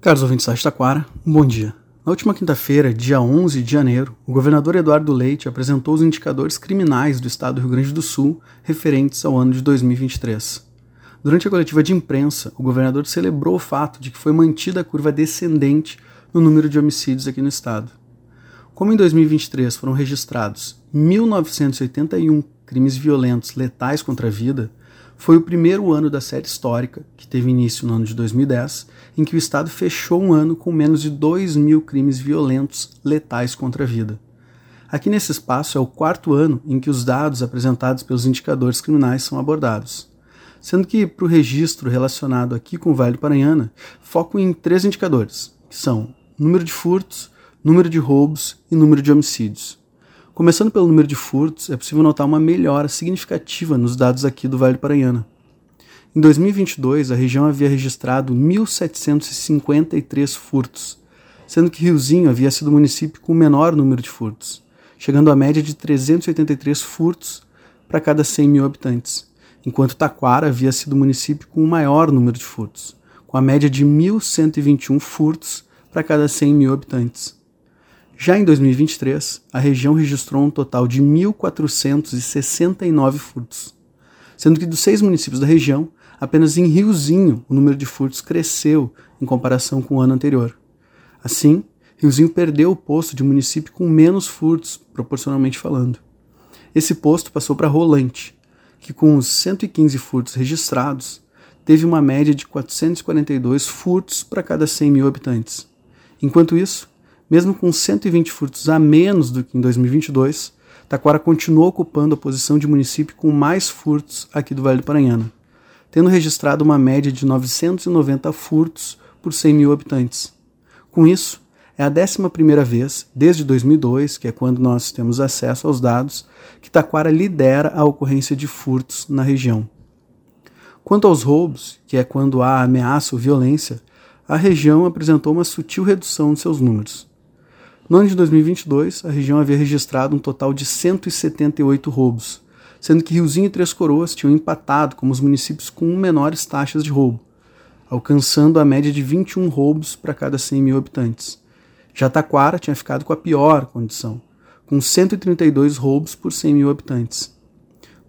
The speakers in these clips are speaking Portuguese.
Caros ouvintes da Taquara, um bom dia. Na última quinta-feira, dia 11 de janeiro, o governador Eduardo Leite apresentou os indicadores criminais do estado do Rio Grande do Sul referentes ao ano de 2023. Durante a coletiva de imprensa, o governador celebrou o fato de que foi mantida a curva descendente no número de homicídios aqui no estado. Como em 2023 foram registrados 1.981 crimes violentos letais contra a vida, foi o primeiro ano da série histórica, que teve início no ano de 2010, em que o Estado fechou um ano com menos de 2 mil crimes violentos letais contra a vida. Aqui nesse espaço é o quarto ano em que os dados apresentados pelos indicadores criminais são abordados. Sendo que, para o registro relacionado aqui com o Vale do Paranhana, foco em três indicadores, que são número de furtos, número de roubos e número de homicídios. Começando pelo número de furtos, é possível notar uma melhora significativa nos dados aqui do Vale do Paranhana. Em 2022, a região havia registrado 1.753 furtos, sendo que Riozinho havia sido o município com o menor número de furtos, chegando à média de 383 furtos para cada 100 mil habitantes, enquanto Taquara havia sido o município com o maior número de furtos, com a média de 1.121 furtos para cada 100 mil habitantes. Já em 2023, a região registrou um total de 1.469 furtos, sendo que dos seis municípios da região, apenas em Riozinho o número de furtos cresceu em comparação com o ano anterior. Assim, Riozinho perdeu o posto de município com menos furtos, proporcionalmente falando. Esse posto passou para Rolante, que com os 115 furtos registrados, teve uma média de 442 furtos para cada 100 mil habitantes. Enquanto isso, mesmo com 120 furtos a menos do que em 2022, Taquara continuou ocupando a posição de município com mais furtos aqui do Vale do Paranhana, tendo registrado uma média de 990 furtos por 100 mil habitantes. Com isso, é a 11 vez, desde 2002, que é quando nós temos acesso aos dados, que Taquara lidera a ocorrência de furtos na região. Quanto aos roubos, que é quando há ameaça ou violência, a região apresentou uma sutil redução de seus números. No ano de 2022, a região havia registrado um total de 178 roubos, sendo que Riozinho e Três Coroas tinham empatado como os municípios com menores taxas de roubo, alcançando a média de 21 roubos para cada 100 mil habitantes. Já Taquara tinha ficado com a pior condição, com 132 roubos por 100 mil habitantes.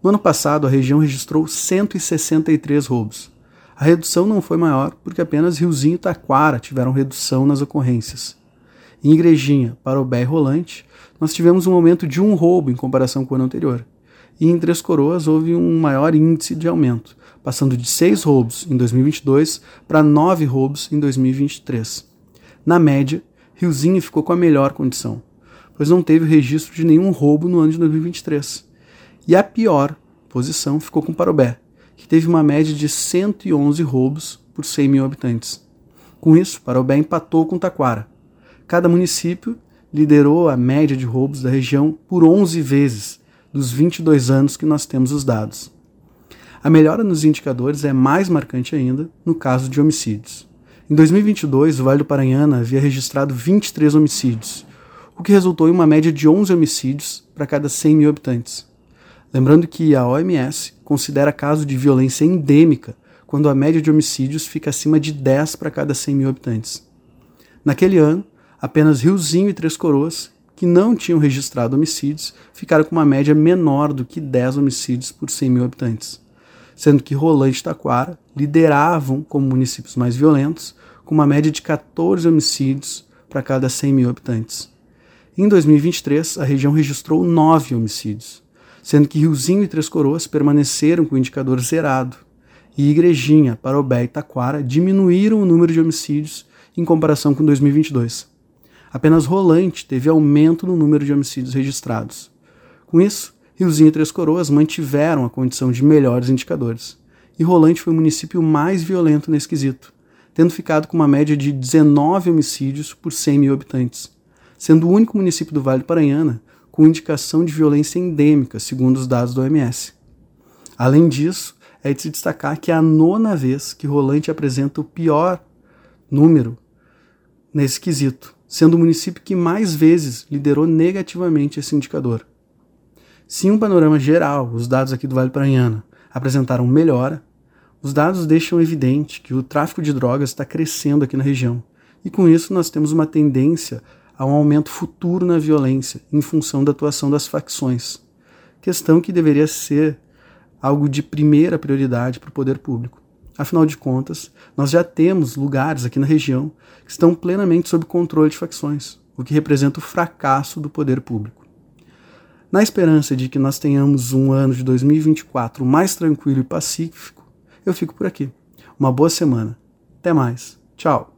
No ano passado, a região registrou 163 roubos. A redução não foi maior porque apenas Riozinho e Taquara tiveram redução nas ocorrências. Em Igrejinha, Parobé e Rolante, nós tivemos um aumento de um roubo em comparação com o ano anterior. E em Três Coroas houve um maior índice de aumento, passando de seis roubos em 2022 para nove roubos em 2023. Na média, Riozinho ficou com a melhor condição, pois não teve registro de nenhum roubo no ano de 2023. E a pior posição ficou com Parobé, que teve uma média de 111 roubos por 100 mil habitantes. Com isso, Parobé empatou com Taquara, Cada município liderou a média de roubos da região por 11 vezes dos 22 anos que nós temos os dados. A melhora nos indicadores é mais marcante ainda no caso de homicídios. Em 2022, o Vale do Paranhana havia registrado 23 homicídios, o que resultou em uma média de 11 homicídios para cada 100 mil habitantes. Lembrando que a OMS considera caso de violência endêmica quando a média de homicídios fica acima de 10 para cada 100 mil habitantes. Naquele ano, Apenas Riozinho e Três Coroas, que não tinham registrado homicídios, ficaram com uma média menor do que 10 homicídios por 100 mil habitantes, sendo que Rolante e Taquara lideravam como municípios mais violentos, com uma média de 14 homicídios para cada 100 mil habitantes. Em 2023, a região registrou 9 homicídios, sendo que Riozinho e Três Coroas permaneceram com o indicador zerado, e Igrejinha, Parobé e Taquara diminuíram o número de homicídios em comparação com 2022 apenas Rolante teve aumento no número de homicídios registrados. Com isso, Riozinho e Três Coroas mantiveram a condição de melhores indicadores, e Rolante foi o município mais violento nesse quesito, tendo ficado com uma média de 19 homicídios por 100 mil habitantes, sendo o único município do Vale do Paranhana com indicação de violência endêmica, segundo os dados do OMS. Além disso, é de se destacar que é a nona vez que Rolante apresenta o pior número nesse quesito, sendo o município que mais vezes liderou negativamente esse indicador. Se em um panorama geral os dados aqui do Vale Paranhana apresentaram melhora, os dados deixam evidente que o tráfico de drogas está crescendo aqui na região E com isso nós temos uma tendência a um aumento futuro na violência em função da atuação das facções. Questão que deveria ser algo de primeira prioridade para o poder público. Afinal de contas, nós já temos lugares aqui na região que estão plenamente sob controle de facções, o que representa o fracasso do poder público. Na esperança de que nós tenhamos um ano de 2024 mais tranquilo e pacífico, eu fico por aqui. Uma boa semana. Até mais. Tchau.